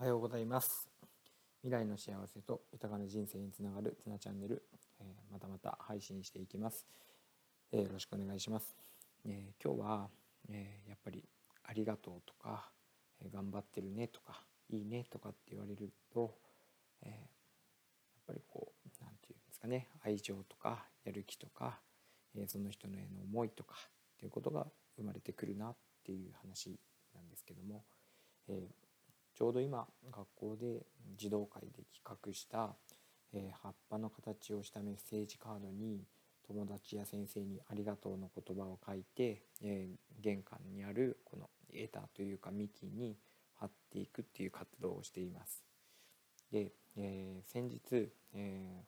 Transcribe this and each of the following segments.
おはようございます。未来の幸せと豊かな人生につながるつなチャンネル、えー、またまた配信していきます、えー、よろしくお願いします、えー、今日は、えやっぱりありがとうとか、え頑張ってるねとかいいねとかって言われると、えやっぱりこう何て言うんですかね愛情とかやる気とか、えその人のへの思いとかっていうことが生まれてくるなっていう話なんですけども、えーちょうど今学校で児童会で企画した、えー、葉っぱの形をしたメッセージカードに友達や先生にありがとうの言葉を書いて、えー、玄関にあるこの枝というか幹に貼っていくっていう活動をしています。で、えー、先日、え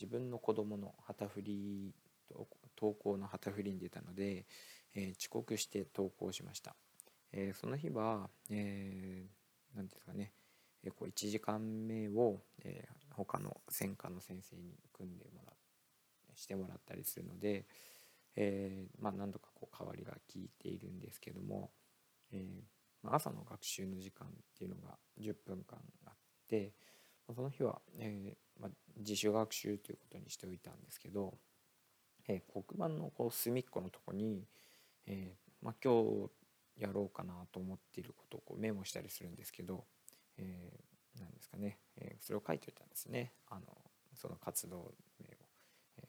自分の子供の旗振り登校の旗振りに出たので、え遅刻して登校しました。えその日は、え何ですかね、えこう1時間目を、えー、他の専科の先生に組んでもらしてもらったりするので、えー、まあ、何度かこう代わりが効いているんですけども、えー、まあ、朝の学習の時間っていうのが10分間あって、まあ、その日は、えま自主学習ということにしておいたんですけど、え黒板のこう隅っこのとこに、えま今日やろうかなと思っていることをこうメモしたりするんですけど、えー、なんですかね、えー、それを書いておいたんですね。あのその活動名を、え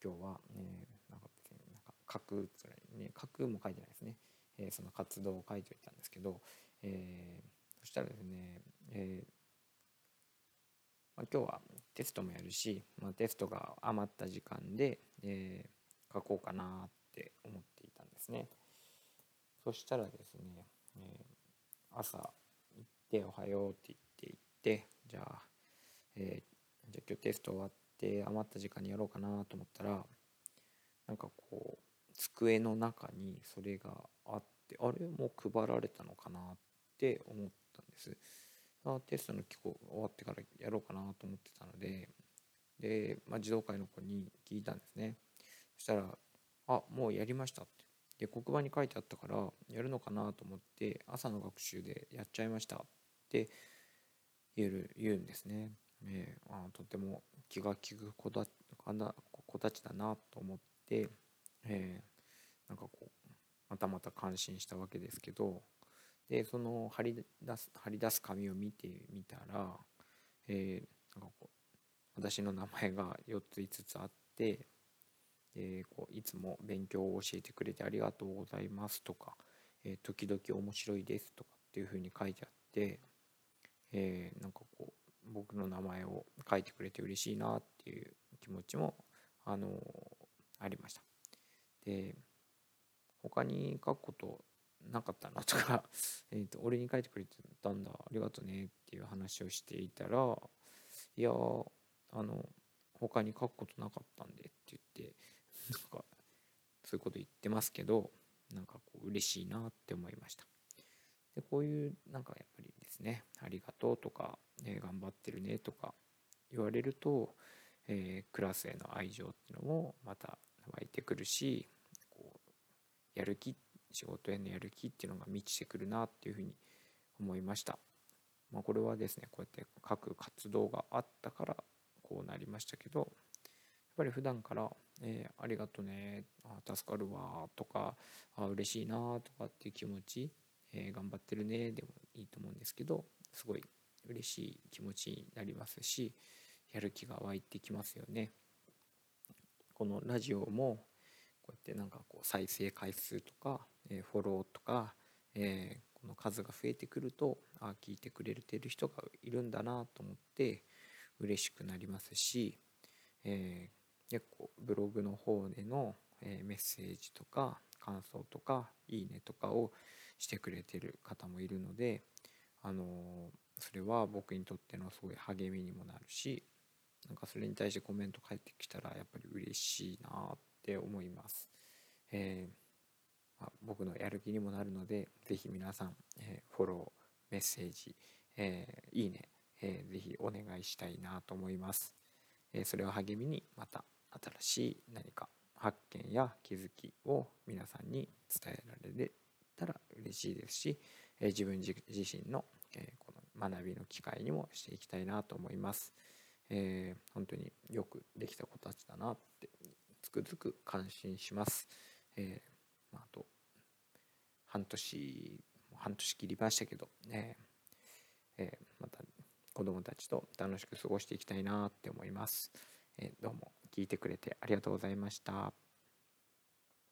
ー、今日は、えー、なんか別になんか書くつらいね書くも書いてないですね、えー、その活動を書いておいたんですけど、えー、そしたらですね、えーまあ、今日はテストもやるし、まあ、テストが余った時間で、えー、書こうかなって思っていたんですね。そしたらですね、えー、朝行って「おはよう」って言って行ってじゃあ、えー、じゃあ今日テスト終わって余った時間にやろうかなと思ったらなんかこう机の中にそれがあってあれもう配られたのかなって思ったんです。あテストの期間終わってからやろうかなと思ってたのでで、まあ、児童会の子に聞いたんですねそしたら「あもうやりました」ってで黒板に書いてあったからやるのかなと思って朝の学習でやっちゃいましたって言う言うんですね。えー、あとても気が利く子た子たちだなと思って、えー、なんかこうまたまた感心したわけですけどでその貼り出す貼り出す紙を見てみたら、えー、なんかこう私の名前が4つ5つあってえ、こういつも勉強を教えてくれてありがとうございますとか、え、時々面白いですとかっていうふうに書いてあって、え、なんかこう僕の名前を書いてくれて嬉しいなっていう気持ちも、あのありました。で他に書くことなかったなとか えと俺に書いてくれてたんだありがとうねっていう話をしていたらいやあの他に書くことなかったんでって言ってそういうこと言ってますけどなんかこう嬉しいなって思いましたでこういうなんかやっぱりですねありがとうとか、ね、頑張ってるねとか言われると、えー、クラスへの愛情っていうのもまた湧いてくるしこうやる気仕事へのやる気っていうのが満ちてくるなっていうふうに思いました。まあ、これはですねこうやって各活動があったからこうなりましたけどやっぱり普段から、えー、ありがとねあ助かるわとかあ嬉しいなとかっていう気持ち、えー、頑張ってるねでもいいと思うんですけどすごい嬉しい気持ちになりますしやる気が湧いてきますよね。このラジオもこうやってなんかこう再生回数とか、えー、フォローとか、え、この数が増えてくるとあ聞いてくれてる人がいるんだなと思って嬉しくなりますし、えー、結構ブログの方での、えメッセージとか感想とかいいねとかをしてくれてる方もいるので、あのそれは僕にとってのすごい励みにもなるしなんかそれに対してコメント返ってきたらやっぱり嬉しいなって思います。えー、まあ、僕のやる気にもなるので是非皆さん、えー、フォローメッセージ、えー、いいね、えー、ぜひお願いしたいなと思います。えそれを励みにまた新しい何か発見や気づきを皆さんに伝えられたら嬉しいですし、え自分自身の、えこの学びの機会にもしていきたいなと思います。えー、本当によくできた子たちだなってつくづく感心します。えー、まあ、と半年半年切りましたけどね、えー、また子どもたちと楽しく過ごしていきたいなって思います。えどうも聞いてくれてありがとうございました。